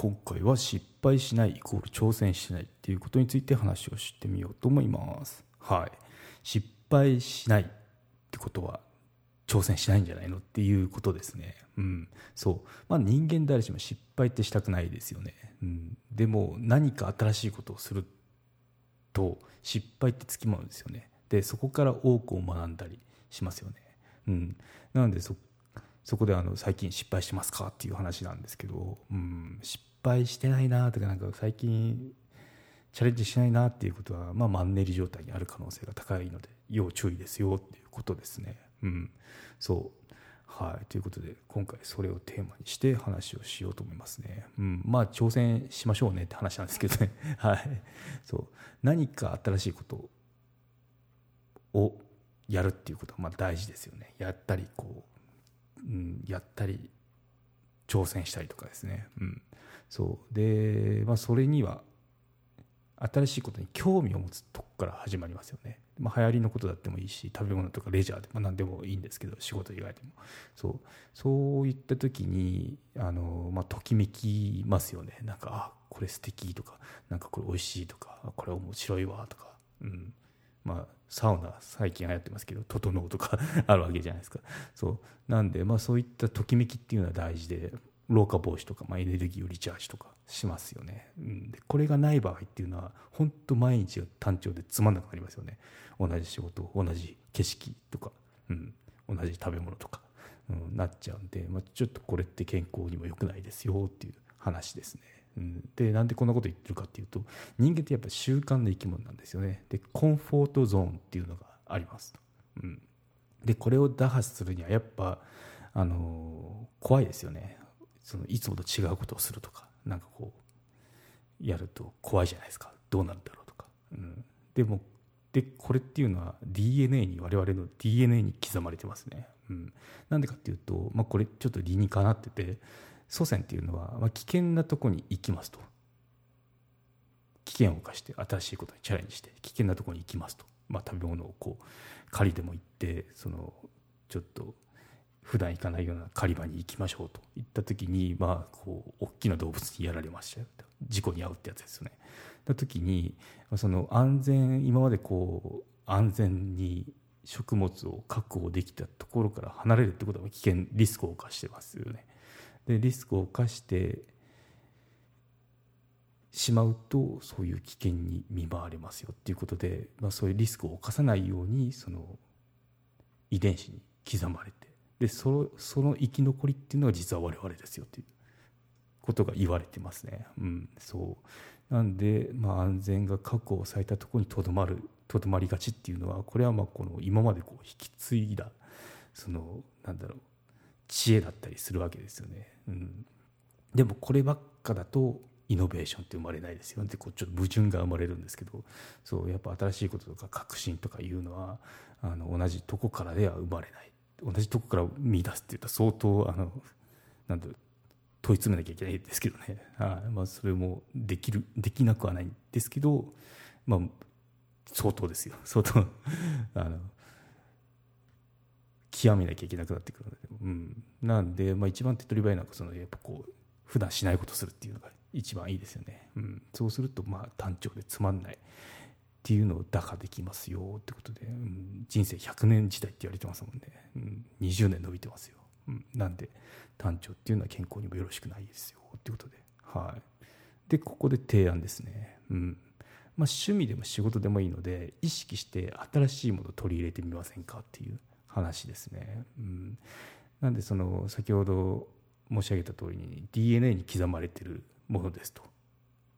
今回は失敗しないイコール挑戦しないっていうことについて話をしてみようと思います。はい。失敗しないってことは挑戦しないんじゃないのっていうことですね。うん。そう。まあ人間誰しも失敗ってしたくないですよね、うん、でも何か新しいことをすると失敗ってつきまうんですよね。でそこから多くを学んだりしますよね。うん。なのでそそこであの最近失敗してますかっていう話なんですけど、うん、失敗してないなとかなんか最近チャレンジしないなっていうことは、まあ、マンネリ状態にある可能性が高いので要注意ですよっていうことですね。うん、そう。はい、ということで今回それをテーマにして話をしようと思いますね。うん、まあ挑戦しましょうねって話なんですけどね。はい、そう。何か新しいことをやるっていうことはまあ大事ですよね。やったりこううん、やったり挑戦したりとかですね、うん、そう。で、まあ、それには新しいことに興味を持つとこから始まりますよね、まあ、流行りのことだってもいいし食べ物とかレジャーで、まあ、何でもいいんですけど仕事以外でも。そう。そういった時にあの、まあ、ときめきますよね。なんかあこれ素敵とかなんかこれ美味しいとかこれ面白いわとか、うん、まあ、サウナ最近流行ってますけど整うとか あるわけじゃないですか。そう。なんで、まあ、そういったときめきっていうのは大事で老化防止とか、まあ、エネルギーをリチャージとかしますよね、うん、でこれがない場合っていうのは本当毎日単調でつまんなくなりますよね。同じ仕事同じ景色とか、うん、同じ食べ物とか、うん、なっちゃうんで、まあ、ちょっとこれって健康にも良くないですよっていう話ですね。うん、でなんでこんなこと言ってるかっていうと人間ってやっぱ習慣の生き物なんですよね。でコンフォートゾーンっていうのがあります。と、うん、でこれを打破するにはやっぱあの、怖いですよね。そのいつもと違うことをするとかなんかこうやると怖いじゃないですか。どうなるんだろうとか、うん、でもでこれっていうのは DNA に我々の DNA に刻まれてますね、うん、なんでかっていうと、まあ、これちょっと理にかなってて祖先っていうのは、まあ、危険なとこに行きますと。危険を冒して新しいことにチャレンジして危険なとこに行きますと、まあ、食べ物をこう狩りでも行ってそのちょっと普段行かないような狩り場に行きましょうといった時にまあこう大きな動物にやられましたよ事故に遭うってやつですよね。た時にその安全今までこう安全に食物を確保できたところから離れるってことは危険リスクを冒してますよね。でリスクを冒してしまうとそういう危険に見舞われますよっていうことで、まあ、そういうリスクを冒さないようにその遺伝子に刻まれてでそのその生き残りっていうのは実は我々ですよっていうことが言われてますね。うん、そうなんで、まあ、安全が確保されたところにとどまるとどまりがちっていうのはこれはまあこの今までこう引き継いだそのなんだろう知恵だったりするわけですよね。うん、でもこればっかだとイノベーションって生まれないですよねこうちょっと矛盾が生まれるんですけどそうやっぱ新しいこととか革新とかいうのはあの同じとこからでは生まれない同じとこから見出すっていったら相当あのなんだ問い詰めなきゃいけないですけどね、はまあ、それもできるできなくはないんですけど、まあ、相当ですよ。相当あの極めなきゃいけなくなってくるので、うん、なんで、まあ、一番手っ取り早いのはそのやっぱこう普段しないことするっていうのが一番いいですよね、うん、そうするとまあ単調でつまんない。っていうのを打破できますよってことで、うん、人生100年時代って言われてますもんね、うん、20年伸びてますよ、うん、なんで単調っていうのは健康にもよろしくないですよってことで。はい。でここで提案ですね。うん。まあ、趣味でも仕事でもいいので意識して新しいものを取り入れてみませんかっていう話ですね。うん、なんでその先ほど申し上げた通りに DNA に刻まれてるものですと。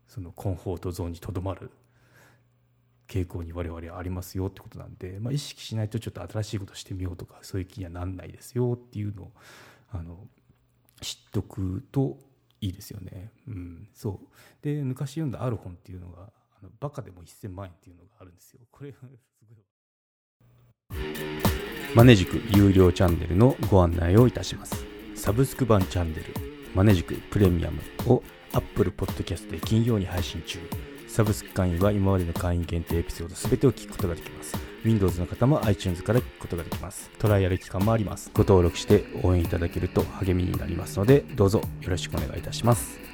そのコンフォートゾーンにとどまる傾向に我々ありますよってことなんで、まあ、意識しないとちょっと新しいことしてみようとかそういう気にはなんないですよっていうのをあの知っとくといいですよね。うん、そうで昔読んだある本っていうのが「あのバカでも1000万円」っていうのがあるんですよ。これすごいマネジク有料チャンネルのご案内をいたします。サブスク版チャンネル、マネジクプレミアムを Apple Podcast で金曜に配信中。サブスク会員は今までの会員限定エピソード全てを聞くことができます。Windows の方も iTunes から聞くことができます。トライアル期間もあります。ご登録して応援いただけると励みになりますので、どうぞよろしくお願いいたします。